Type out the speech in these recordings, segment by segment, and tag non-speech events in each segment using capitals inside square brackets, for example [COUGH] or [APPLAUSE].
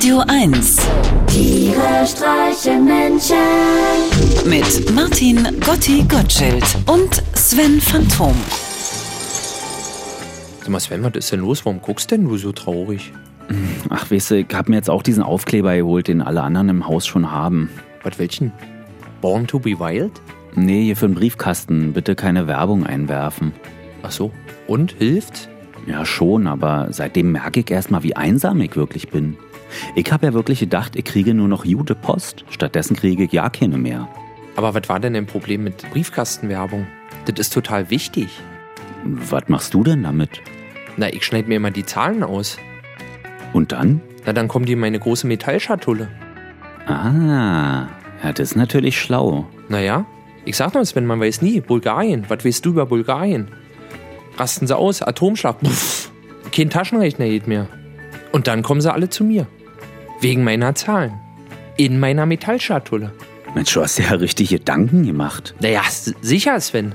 Radio 1 Tiere streichen Menschen. mit Martin Gotti Gottschild und Sven Phantom. Sag mal, Sven, was ist denn los? Warum guckst denn du so traurig? Ach, weißt du, ich hab mir jetzt auch diesen Aufkleber geholt, den alle anderen im Haus schon haben. Was, welchen? Born to be Wild? Nee, hier für den Briefkasten. Bitte keine Werbung einwerfen. Ach so. Und? Hilft? Ja, schon, aber seitdem merke ich erst mal, wie einsam ich wirklich bin. Ich habe ja wirklich gedacht, ich kriege nur noch gute Post. Stattdessen kriege ich ja keine mehr. Aber was war denn dein Problem mit Briefkastenwerbung? Das ist total wichtig. Was machst du denn damit? Na, ich schneide mir immer die Zahlen aus. Und dann? Na, dann kommt die in meine große Metallschatulle. Ah, ja, das ist natürlich schlau. Naja, ich sag nur, Sven, man weiß nie. Bulgarien, was weißt du über Bulgarien? Rasten sie aus, Atomschlag, puff. Kein Taschenrechner geht mehr. Und dann kommen sie alle zu mir. Wegen meiner Zahlen. In meiner Metallschatulle. Mensch, du hast ja richtig Gedanken gemacht. Naja, sicher, Sven.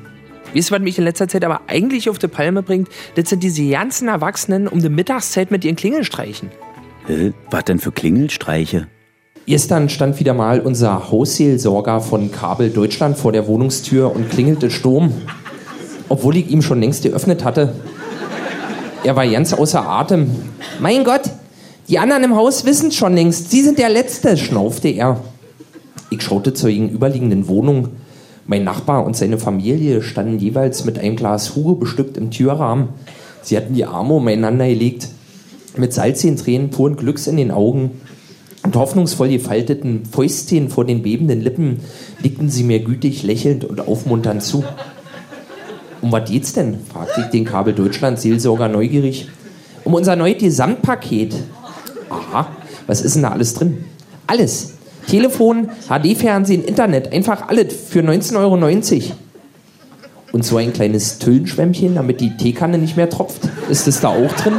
Weißt du, was mich in letzter Zeit aber eigentlich auf die Palme bringt? Das sind diese ganzen Erwachsenen um die Mittagszeit mit ihren Klingelstreichen. Hä? Was denn für Klingelstreiche? Gestern stand wieder mal unser Hausseelsorger von Kabel Deutschland vor der Wohnungstür und klingelte Sturm. Obwohl ich ihm schon längst geöffnet hatte. Er war ganz außer Atem. Mein Gott, die anderen im Haus wissen schon längst. Sie sind der Letzte, schnaufte er. Ich schaute zur gegenüberliegenden Wohnung. Mein Nachbar und seine Familie standen jeweils mit einem Glas Hugo bestückt im Türrahmen. Sie hatten die Arme umeinander gelegt. Mit salzigen Tränen puren Glücks in den Augen und hoffnungsvoll gefalteten Fäustchen vor den bebenden Lippen nickten sie mir gütig, lächelnd und aufmunternd zu. Um was geht's denn? fragte ich den Kabel Deutschland Seelsorger neugierig. Um unser neues Gesamtpaket. Was ist denn da alles drin? Alles. Telefon, HD-Fernsehen, Internet, einfach alles für 19,90 Euro. Und so ein kleines Tüllenschwämmchen, damit die Teekanne nicht mehr tropft. Ist das da auch drin?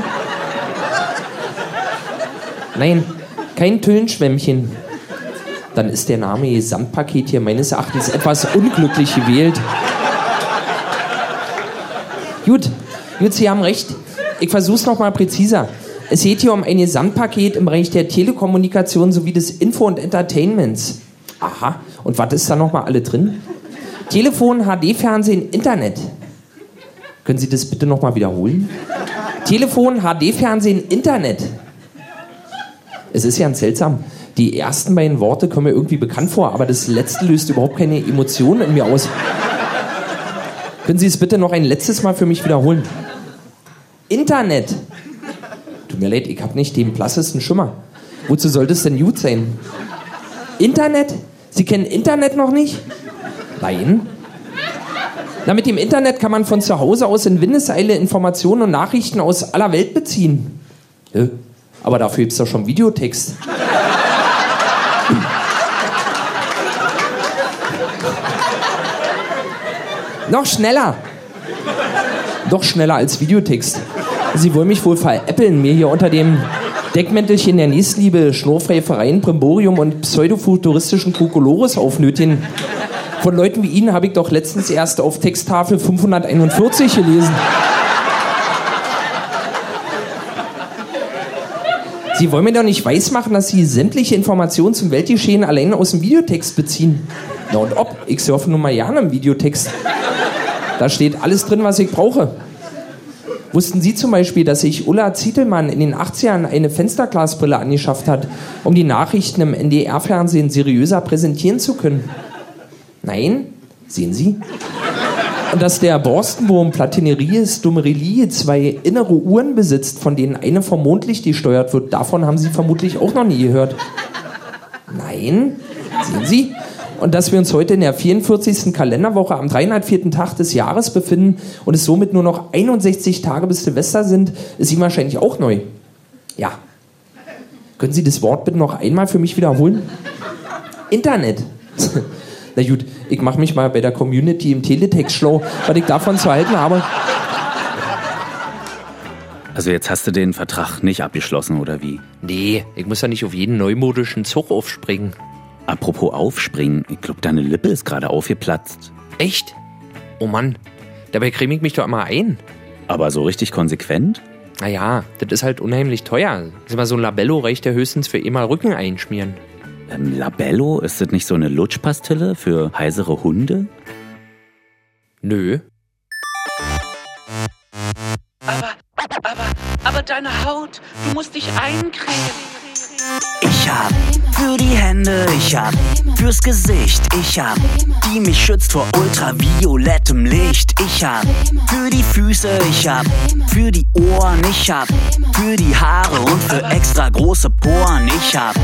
Nein, kein Tüllenschwämmchen. Dann ist der Name Gesamtpaket hier meines Erachtens etwas unglücklich gewählt. Gut, gut, Sie haben recht. Ich versuch's noch mal präziser. Es geht hier um ein Gesamtpaket im Bereich der Telekommunikation sowie des Info- und Entertainments. Aha, und was ist da noch mal alle drin? Telefon, HD-Fernsehen, Internet. Können Sie das bitte noch mal wiederholen? Telefon, HD-Fernsehen, Internet. Es ist ja ganz seltsam. Die ersten beiden Worte kommen mir irgendwie bekannt vor, aber das letzte löst überhaupt keine Emotionen in mir aus. Können Sie es bitte noch ein letztes Mal für mich wiederholen? Internet. Tut mir leid, ich habe nicht den blassesten Schimmer. Wozu sollte es denn gut sein? Internet? Sie kennen Internet noch nicht? Nein. Na, mit dem Internet kann man von zu Hause aus in Windeseile Informationen und Nachrichten aus aller Welt beziehen. Hä? Aber dafür gibt es doch schon Videotext. Noch schneller. Doch schneller als Videotext. Sie wollen mich wohl veräppeln, mir hier unter dem Deckmäntelchen der Nächstenliebe, Schnurrfräfereien, Primborium und pseudofuturistischen Kokolores aufnötigen. Von Leuten wie Ihnen habe ich doch letztens erst auf Texttafel 541 gelesen. Sie wollen mir doch nicht weismachen, dass Sie sämtliche Informationen zum Weltgeschehen allein aus dem Videotext beziehen. Na und ob, ich surfe nun mal gerne im Videotext. Da steht alles drin, was ich brauche. Wussten Sie zum Beispiel, dass sich Ulla Zietelmann in den 80ern eine Fensterglasbrille angeschafft hat, um die Nachrichten im NDR-Fernsehen seriöser präsentieren zu können? Nein? Sehen Sie? Und dass der Borstenwurm Platineries Dumerili zwei innere Uhren besitzt, von denen eine vom Mondlicht gesteuert wird, davon haben Sie vermutlich auch noch nie gehört. Nein? Sehen Sie? Und dass wir uns heute in der 44. Kalenderwoche am 304. Tag des Jahres befinden und es somit nur noch 61 Tage bis Silvester sind, ist Ihnen wahrscheinlich auch neu. Ja. Können Sie das Wort bitte noch einmal für mich wiederholen? Internet. [LAUGHS] Na gut, ich mache mich mal bei der Community im Teletext schlau, was ich davon zu halten habe. Also jetzt hast du den Vertrag nicht abgeschlossen, oder wie? Nee, ich muss ja nicht auf jeden neumodischen Zug aufspringen. Apropos aufspringen, ich glaube, deine Lippe ist gerade aufgeplatzt. Echt? Oh Mann, dabei creme ich mich doch immer ein. Aber so richtig konsequent? Naja, das ist halt unheimlich teuer. Sag mal, so ein Labello reicht ja höchstens für einmal Rücken einschmieren. Ähm, Labello, ist das nicht so eine Lutschpastille für heisere Hunde? Nö. Aber, aber, aber deine Haut, du musst dich eincremen. Ich hab für die Hände, ich hab fürs Gesicht, ich hab die mich schützt vor ultraviolettem Licht. Ich hab für die Füße, ich hab für die Ohren, ich hab für die Haare und für extra große Poren. Ich hab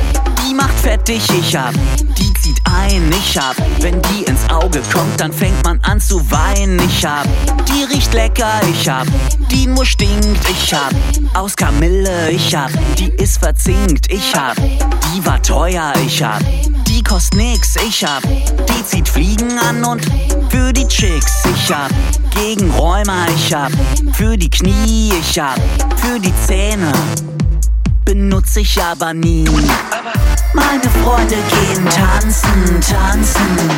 die macht fettig, ich hab die zieht ein, ich hab wenn die ins Auge kommt, dann fängt man an zu weinen. Ich hab die riecht lecker, ich hab die nur stinkt, ich hab aus Kamille, ich hab die ist verzinkt, ich hab die war teuer, ich hab die kostet nix, ich hab die zieht Fliegen an und für die Chicks, ich hab gegen Rheuma, ich hab für die Knie, ich hab für die Zähne benutze ich aber nie. Meine Freunde gehen tanzen, tanzen,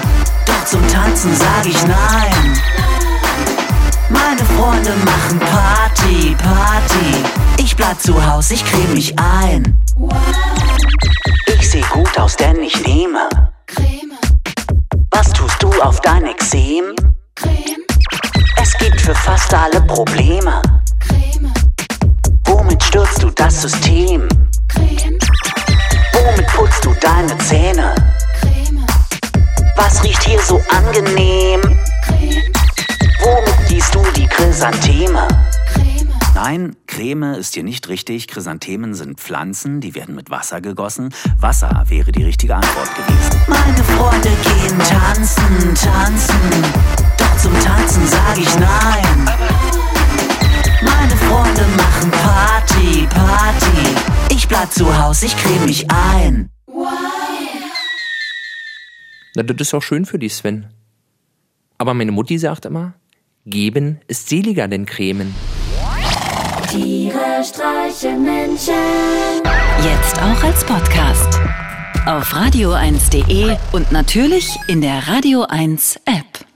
doch zum Tanzen sag ich nein. Meine Freunde machen Party, Party. Ich bleib zu Haus, ich creme mich ein. Ich seh gut aus, denn ich nehme. Was tust du auf dein Exem? Es gibt für fast alle Probleme. Womit stürzt du das System? Deine Zähne? Was riecht hier so angenehm? Womit gießt du die Chrysantheme? Nein, Creme ist hier nicht richtig. Chrysanthemen sind Pflanzen, die werden mit Wasser gegossen. Wasser wäre die richtige Antwort gewesen. Meine Freunde gehen tanzen, tanzen. Doch zum Tanzen sag ich nein. Meine Freunde machen Party, Party. Ich bleib zu Haus, ich creme mich ein. Na, das ist auch schön für die Sven. Aber meine Mutti sagt immer, geben ist seliger denn cremen. Tiere streichen Menschen. Jetzt auch als Podcast. Auf radio1.de und natürlich in der Radio 1 App.